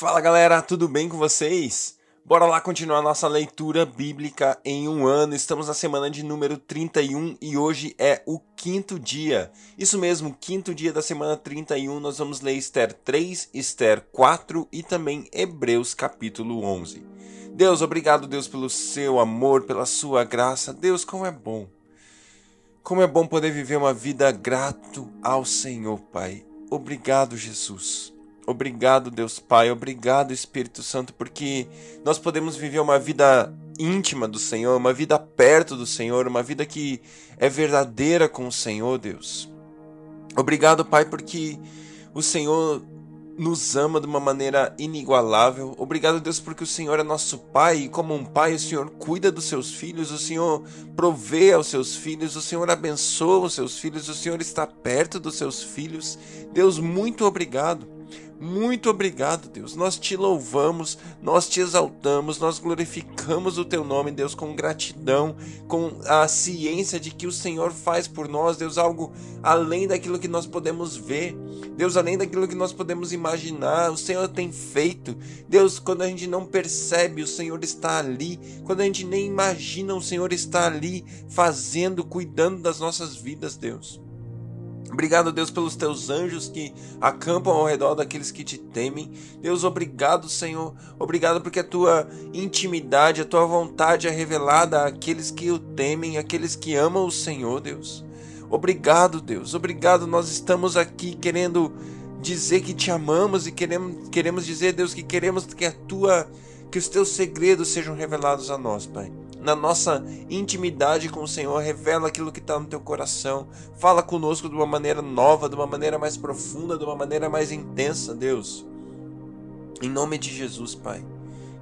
Fala galera, tudo bem com vocês? Bora lá continuar nossa leitura bíblica em um ano. Estamos na semana de número 31 e hoje é o quinto dia. Isso mesmo, quinto dia da semana 31. Nós vamos ler Esther 3, Esther 4 e também Hebreus capítulo 11. Deus, obrigado, Deus, pelo seu amor, pela sua graça. Deus, como é bom. Como é bom poder viver uma vida grato ao Senhor, Pai. Obrigado, Jesus. Obrigado, Deus Pai, obrigado, Espírito Santo, porque nós podemos viver uma vida íntima do Senhor, uma vida perto do Senhor, uma vida que é verdadeira com o Senhor, Deus. Obrigado, Pai, porque o Senhor nos ama de uma maneira inigualável. Obrigado, Deus, porque o Senhor é nosso Pai e, como um Pai, o Senhor cuida dos seus filhos, o Senhor provê aos seus filhos, o Senhor abençoa os seus filhos, o Senhor está perto dos seus filhos. Deus, muito obrigado. Muito obrigado, Deus. Nós te louvamos, nós te exaltamos, nós glorificamos o teu nome, Deus, com gratidão, com a ciência de que o Senhor faz por nós, Deus, algo além daquilo que nós podemos ver, Deus, além daquilo que nós podemos imaginar. O Senhor tem feito, Deus, quando a gente não percebe, o Senhor está ali, quando a gente nem imagina, o Senhor está ali, fazendo, cuidando das nossas vidas, Deus. Obrigado, Deus, pelos teus anjos que acampam ao redor daqueles que te temem. Deus, obrigado, Senhor. Obrigado porque a tua intimidade, a tua vontade é revelada àqueles que o temem, àqueles que amam o Senhor, Deus. Obrigado, Deus. Obrigado. Nós estamos aqui querendo dizer que te amamos e queremos, queremos dizer, Deus, que queremos que a tua que os teus segredos sejam revelados a nós, Pai na nossa intimidade com o Senhor, revela aquilo que está no teu coração. Fala conosco de uma maneira nova, de uma maneira mais profunda, de uma maneira mais intensa, Deus. Em nome de Jesus, Pai.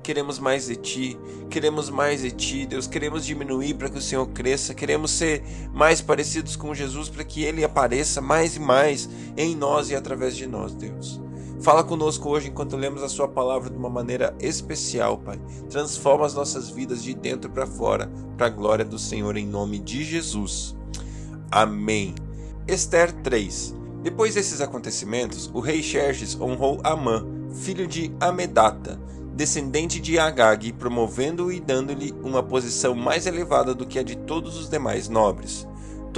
Queremos mais de Ti, queremos mais de Ti, Deus. Queremos diminuir para que o Senhor cresça, queremos ser mais parecidos com Jesus para que Ele apareça mais e mais em nós e através de nós, Deus. Fala conosco hoje enquanto lemos a Sua palavra de uma maneira especial, Pai. Transforma as nossas vidas de dentro para fora, para a glória do Senhor, em nome de Jesus. Amém. Esther 3 Depois desses acontecimentos, o rei Xerxes honrou Amã, filho de Amedata, descendente de Agag, promovendo-o e dando-lhe uma posição mais elevada do que a de todos os demais nobres.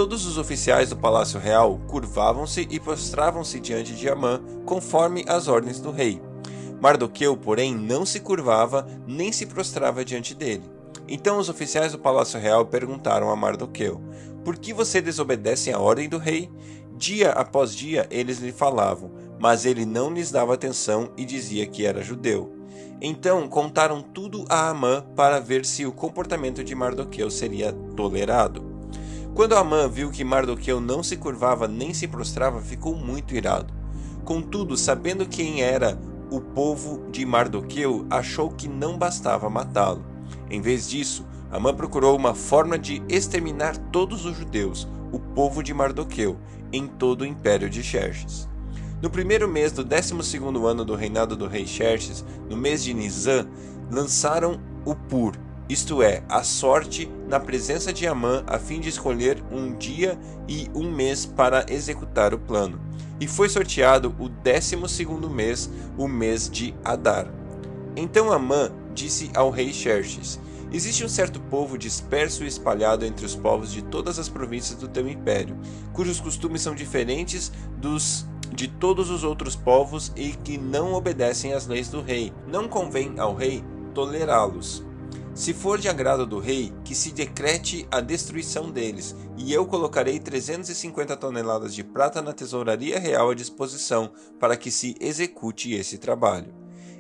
Todos os oficiais do palácio real curvavam-se e prostravam-se diante de Amã, conforme as ordens do rei. Mardoqueu, porém, não se curvava nem se prostrava diante dele. Então os oficiais do palácio real perguntaram a Mardoqueu: Por que você desobedece à ordem do rei? Dia após dia eles lhe falavam, mas ele não lhes dava atenção e dizia que era judeu. Então contaram tudo a Amã para ver se o comportamento de Mardoqueu seria tolerado. Quando Amã viu que Mardoqueu não se curvava nem se prostrava, ficou muito irado. Contudo, sabendo quem era o povo de Mardoqueu, achou que não bastava matá-lo. Em vez disso, Amã procurou uma forma de exterminar todos os judeus, o povo de Mardoqueu, em todo o império de Xerxes. No primeiro mês do décimo segundo ano do reinado do rei Xerxes, no mês de Nisan, lançaram o Pur, isto é, a sorte na presença de Amã a fim de escolher um dia e um mês para executar o plano. E foi sorteado o décimo segundo mês, o mês de Adar. Então Amã disse ao rei Xerxes: Existe um certo povo disperso e espalhado entre os povos de todas as províncias do teu império, cujos costumes são diferentes dos de todos os outros povos e que não obedecem às leis do rei. Não convém ao rei tolerá-los. Se for de agrado do rei, que se decrete a destruição deles, e eu colocarei 350 toneladas de prata na tesouraria real à disposição, para que se execute esse trabalho.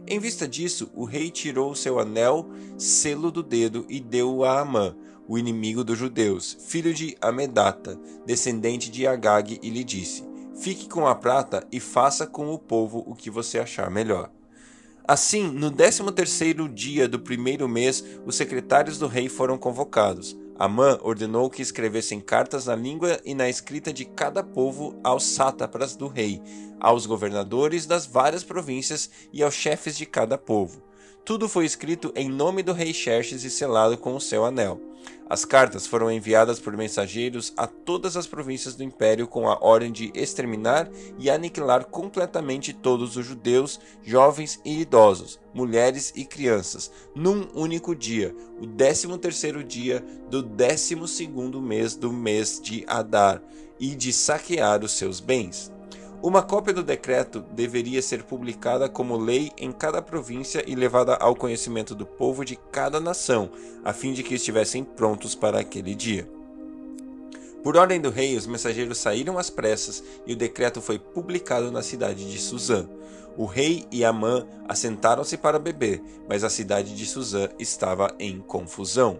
Em vista disso, o rei tirou seu anel, selo do dedo, e deu-o a Amã, o inimigo dos judeus, filho de Amedata, descendente de Agag, e lhe disse: Fique com a prata e faça com o povo o que você achar melhor. Assim, no décimo terceiro dia do primeiro mês, os secretários do rei foram convocados. Amã ordenou que escrevessem cartas na língua e na escrita de cada povo aos sátrapas do rei, aos governadores das várias províncias e aos chefes de cada povo. Tudo foi escrito em nome do rei Xerxes e selado com o seu anel. As cartas foram enviadas por mensageiros a todas as províncias do império com a ordem de exterminar e aniquilar completamente todos os judeus, jovens e idosos, mulheres e crianças, num único dia, o décimo terceiro dia do décimo segundo mês do mês de Adar, e de saquear os seus bens. Uma cópia do decreto deveria ser publicada como lei em cada província e levada ao conhecimento do povo de cada nação, a fim de que estivessem prontos para aquele dia. Por ordem do rei, os mensageiros saíram às pressas e o decreto foi publicado na cidade de Suzã. O rei e Amã assentaram-se para beber, mas a cidade de Suzã estava em confusão.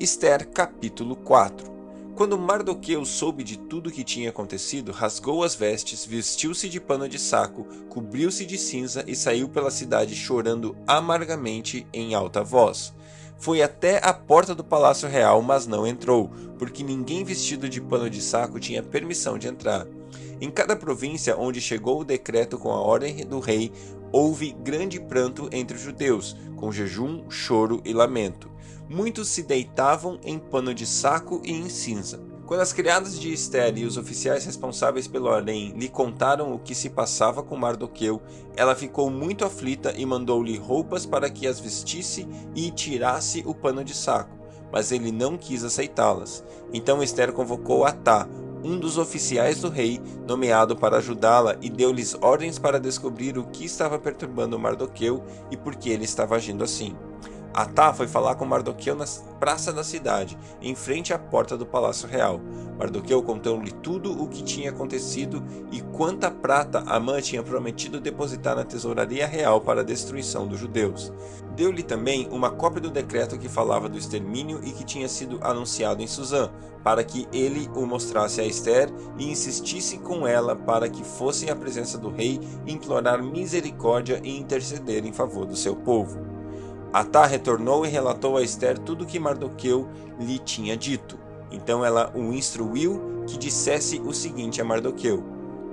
Esther capítulo 4 quando Mardoqueu soube de tudo o que tinha acontecido, rasgou as vestes, vestiu-se de pano de saco, cobriu-se de cinza e saiu pela cidade chorando amargamente em alta voz. Foi até a porta do palácio real, mas não entrou, porque ninguém vestido de pano de saco tinha permissão de entrar. Em cada província onde chegou o decreto com a ordem do rei, houve grande pranto entre os judeus, com jejum, choro e lamento. Muitos se deitavam em pano de saco e em cinza. Quando as criadas de Esther e os oficiais responsáveis pelo harém lhe contaram o que se passava com Mardoqueu, ela ficou muito aflita e mandou-lhe roupas para que as vestisse e tirasse o pano de saco, mas ele não quis aceitá-las. Então Esther convocou Atá, um dos oficiais do rei, nomeado para ajudá-la, e deu-lhes ordens para descobrir o que estava perturbando Mardoqueu e por que ele estava agindo assim. Atá foi falar com Mardoqueu na praça da cidade, em frente à porta do palácio real. Mardoqueu contou-lhe tudo o que tinha acontecido e quanta prata Amã tinha prometido depositar na tesouraria real para a destruição dos judeus. Deu-lhe também uma cópia do decreto que falava do extermínio e que tinha sido anunciado em Suzã, para que ele o mostrasse a Esther e insistisse com ela para que fosse à presença do rei implorar misericórdia e interceder em favor do seu povo. Atá retornou e relatou a Esther tudo o que Mardoqueu lhe tinha dito. Então ela o instruiu que dissesse o seguinte a Mardoqueu: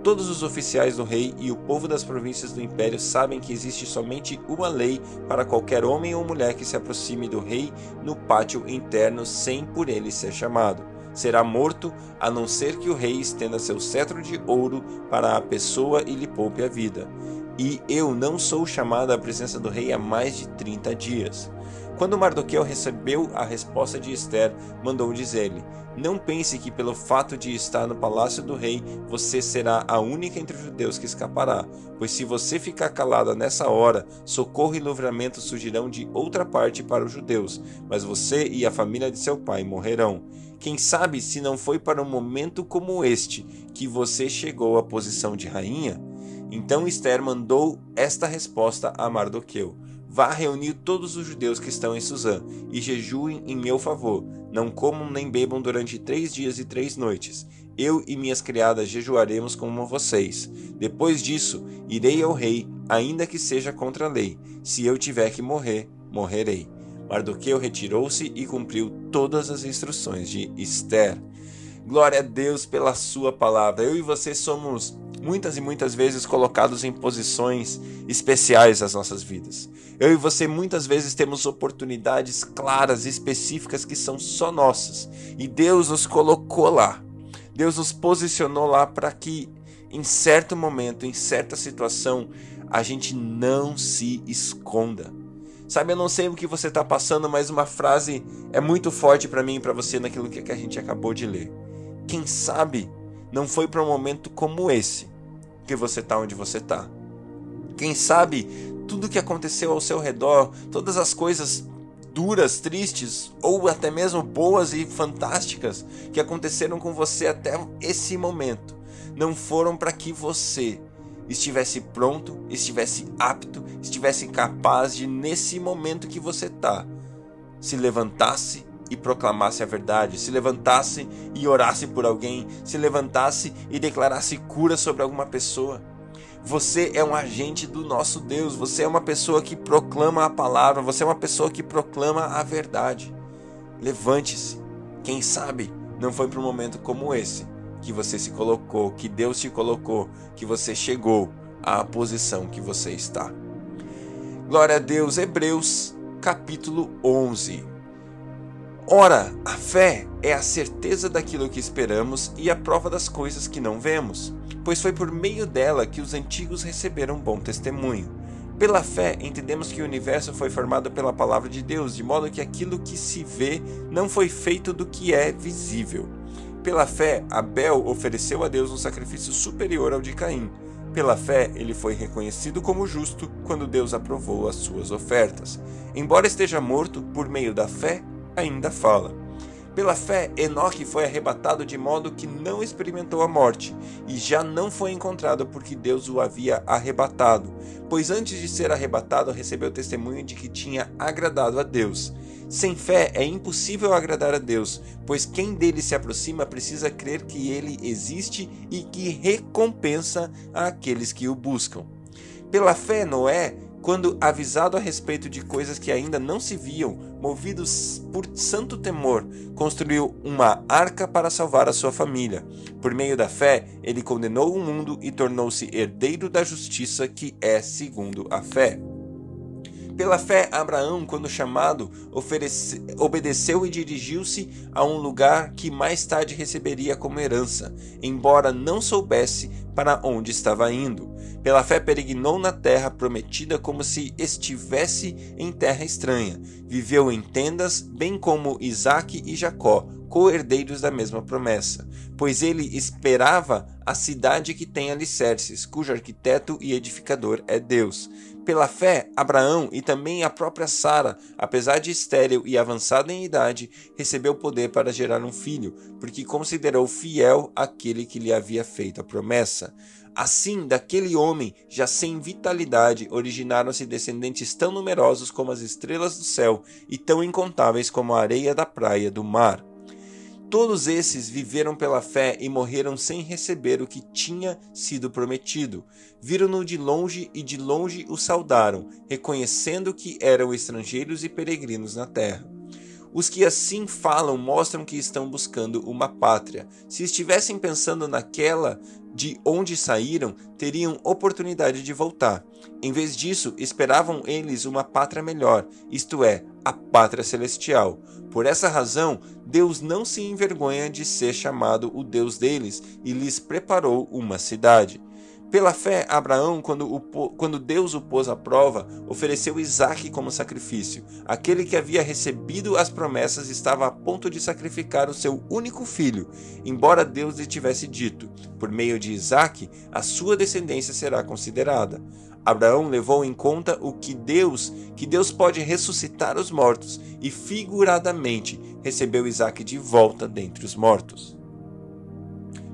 Todos os oficiais do rei e o povo das províncias do império sabem que existe somente uma lei para qualquer homem ou mulher que se aproxime do rei no pátio interno sem por ele ser chamado. Será morto, a não ser que o rei estenda seu cetro de ouro para a pessoa e lhe poupe a vida e eu não sou chamado à presença do rei há mais de 30 dias. Quando Mardoqueu recebeu a resposta de Esther, mandou dizer-lhe: Não pense que pelo fato de estar no palácio do rei, você será a única entre os judeus que escapará, pois se você ficar calada nessa hora, socorro e livramento surgirão de outra parte para os judeus, mas você e a família de seu pai morrerão. Quem sabe se não foi para um momento como este que você chegou à posição de rainha? Então Esther mandou esta resposta a Mardoqueu: Vá reunir todos os judeus que estão em Suzã e jejuem em meu favor. Não comam nem bebam durante três dias e três noites. Eu e minhas criadas jejuaremos como vocês. Depois disso, irei ao rei, ainda que seja contra a lei. Se eu tiver que morrer, morrerei. Mardoqueu retirou-se e cumpriu todas as instruções de Esther. Glória a Deus pela sua palavra. Eu e você somos muitas e muitas vezes colocados em posições especiais nas nossas vidas. Eu e você muitas vezes temos oportunidades claras específicas que são só nossas, e Deus nos colocou lá. Deus nos posicionou lá para que em certo momento, em certa situação, a gente não se esconda. Sabe, eu não sei o que você está passando, mas uma frase é muito forte para mim e para você naquilo que a gente acabou de ler. Quem sabe não foi para um momento como esse que você está onde você está. Quem sabe tudo que aconteceu ao seu redor, todas as coisas duras, tristes ou até mesmo boas e fantásticas que aconteceram com você até esse momento, não foram para que você estivesse pronto, estivesse apto, estivesse capaz de nesse momento que você está se levantasse e proclamasse a verdade, se levantasse e orasse por alguém, se levantasse e declarasse cura sobre alguma pessoa. Você é um agente do nosso Deus, você é uma pessoa que proclama a palavra, você é uma pessoa que proclama a verdade. Levante-se. Quem sabe não foi para um momento como esse que você se colocou, que Deus te colocou, que você chegou à posição que você está. Glória a Deus, Hebreus, capítulo 11. Ora, a fé é a certeza daquilo que esperamos e a prova das coisas que não vemos, pois foi por meio dela que os antigos receberam bom testemunho. Pela fé, entendemos que o universo foi formado pela palavra de Deus, de modo que aquilo que se vê não foi feito do que é visível. Pela fé, Abel ofereceu a Deus um sacrifício superior ao de Caim pela fé, ele foi reconhecido como justo quando Deus aprovou as suas ofertas. Embora esteja morto, por meio da fé, ainda fala. Pela fé, Enoque foi arrebatado de modo que não experimentou a morte, e já não foi encontrado porque Deus o havia arrebatado, pois antes de ser arrebatado recebeu testemunho de que tinha agradado a Deus. Sem fé é impossível agradar a Deus, pois quem dele se aproxima precisa crer que ele existe e que recompensa aqueles que o buscam. Pela fé, Noé quando avisado a respeito de coisas que ainda não se viam, movidos por santo temor, construiu uma arca para salvar a sua família. Por meio da fé, ele condenou o mundo e tornou-se herdeiro da justiça que é segundo a fé. Pela fé, Abraão, quando chamado, oferece... obedeceu e dirigiu-se a um lugar que mais tarde receberia como herança, embora não soubesse para onde estava indo. Pela fé, peregrinou na terra prometida como se estivesse em terra estranha. Viveu em tendas, bem como Isaque e Jacó, co-herdeiros da mesma promessa, pois ele esperava a cidade que tem alicerces, cujo arquiteto e edificador é Deus. Pela fé, Abraão e também a própria Sara, apesar de estéril e avançada em idade, recebeu poder para gerar um filho, porque considerou fiel aquele que lhe havia feito a promessa. Assim, daquele homem, já sem vitalidade, originaram-se descendentes tão numerosos como as estrelas do céu e tão incontáveis como a areia da praia do mar. Todos esses viveram pela fé e morreram sem receber o que tinha sido prometido. Viram-no de longe e de longe o saudaram, reconhecendo que eram estrangeiros e peregrinos na terra. Os que assim falam mostram que estão buscando uma pátria. Se estivessem pensando naquela de onde saíram, teriam oportunidade de voltar. Em vez disso, esperavam eles uma pátria melhor, isto é, a pátria celestial. Por essa razão, Deus não se envergonha de ser chamado o Deus deles e lhes preparou uma cidade. Pela fé, Abraão, quando, o, quando Deus o pôs à prova, ofereceu Isaque como sacrifício. Aquele que havia recebido as promessas estava a ponto de sacrificar o seu único filho, embora Deus lhe tivesse dito: por meio de Isaque, a sua descendência será considerada. Abraão levou em conta o que Deus, que Deus pode ressuscitar os mortos, e figuradamente recebeu Isaque de volta dentre os mortos.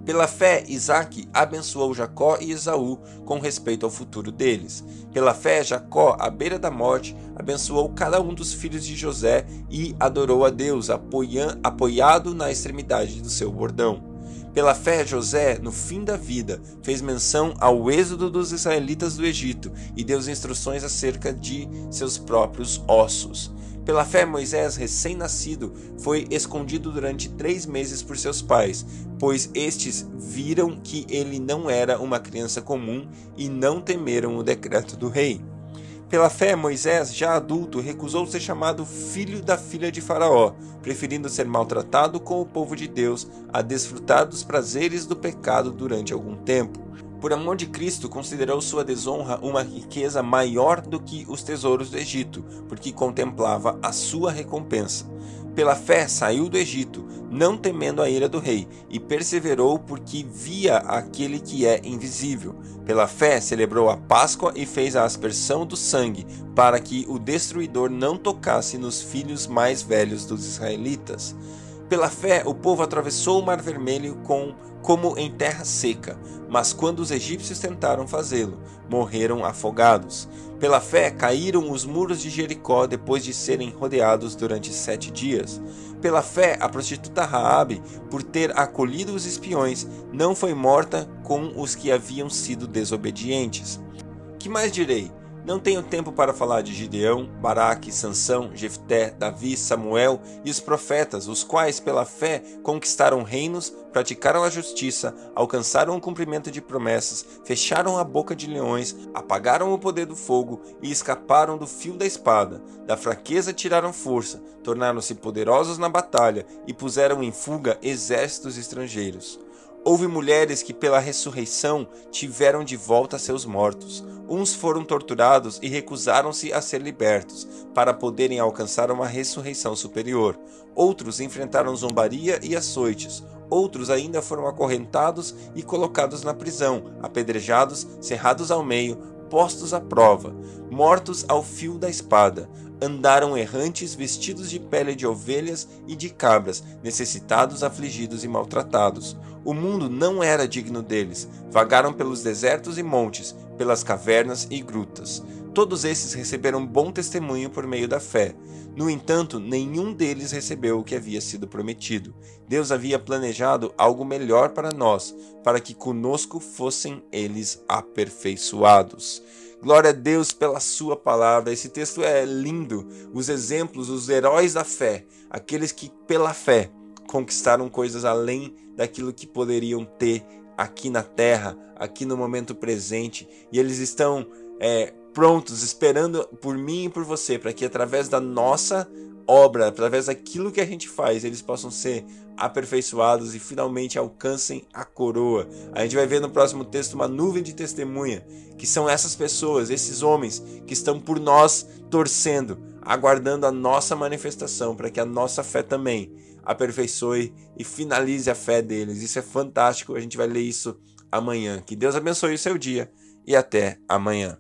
Pela fé, Isaac abençoou Jacó e Esaú com respeito ao futuro deles. Pela fé, Jacó, à beira da morte, abençoou cada um dos filhos de José e adorou a Deus, apoiado na extremidade do seu bordão. Pela fé, José, no fim da vida, fez menção ao êxodo dos israelitas do Egito e deu instruções acerca de seus próprios ossos. Pela fé, Moisés, recém-nascido, foi escondido durante três meses por seus pais, pois estes viram que ele não era uma criança comum e não temeram o decreto do rei. Pela fé, Moisés, já adulto, recusou ser chamado filho da filha de Faraó, preferindo ser maltratado com o povo de Deus a desfrutar dos prazeres do pecado durante algum tempo. Por amor de Cristo, considerou sua desonra uma riqueza maior do que os tesouros do Egito, porque contemplava a sua recompensa. Pela fé saiu do Egito, não temendo a ira do rei, e perseverou porque via aquele que é invisível. Pela fé celebrou a Páscoa e fez a aspersão do sangue, para que o destruidor não tocasse nos filhos mais velhos dos israelitas. Pela fé, o povo atravessou o Mar Vermelho com, como em terra seca, mas quando os egípcios tentaram fazê-lo, morreram afogados. Pela fé, caíram os muros de Jericó depois de serem rodeados durante sete dias. Pela fé, a prostituta Raabe, por ter acolhido os espiões, não foi morta com os que haviam sido desobedientes. Que mais direi? Não tenho tempo para falar de Gideão, Baraque, Sansão, Jefté, Davi, Samuel e os profetas, os quais pela fé conquistaram reinos, praticaram a justiça, alcançaram o cumprimento de promessas, fecharam a boca de leões, apagaram o poder do fogo e escaparam do fio da espada. Da fraqueza tiraram força, tornaram-se poderosos na batalha e puseram em fuga exércitos estrangeiros. Houve mulheres que, pela ressurreição, tiveram de volta seus mortos. Uns foram torturados e recusaram-se a ser libertos, para poderem alcançar uma ressurreição superior. Outros enfrentaram zombaria e açoites. Outros ainda foram acorrentados e colocados na prisão, apedrejados, cerrados ao meio, postos à prova, mortos ao fio da espada. Andaram errantes vestidos de pele de ovelhas e de cabras, necessitados, afligidos e maltratados. O mundo não era digno deles. Vagaram pelos desertos e montes, pelas cavernas e grutas. Todos esses receberam bom testemunho por meio da fé. No entanto, nenhum deles recebeu o que havia sido prometido. Deus havia planejado algo melhor para nós, para que conosco fossem eles aperfeiçoados. Glória a Deus pela Sua palavra. Esse texto é lindo. Os exemplos, os heróis da fé, aqueles que, pela fé, conquistaram coisas além daquilo que poderiam ter aqui na terra, aqui no momento presente, e eles estão é, prontos, esperando por mim e por você, para que através da nossa obra, através daquilo que a gente faz, eles possam ser aperfeiçoados e finalmente alcancem a coroa. A gente vai ver no próximo texto uma nuvem de testemunha, que são essas pessoas, esses homens que estão por nós torcendo, aguardando a nossa manifestação, para que a nossa fé também aperfeiçoe e finalize a fé deles. Isso é fantástico, a gente vai ler isso amanhã. Que Deus abençoe o seu dia e até amanhã.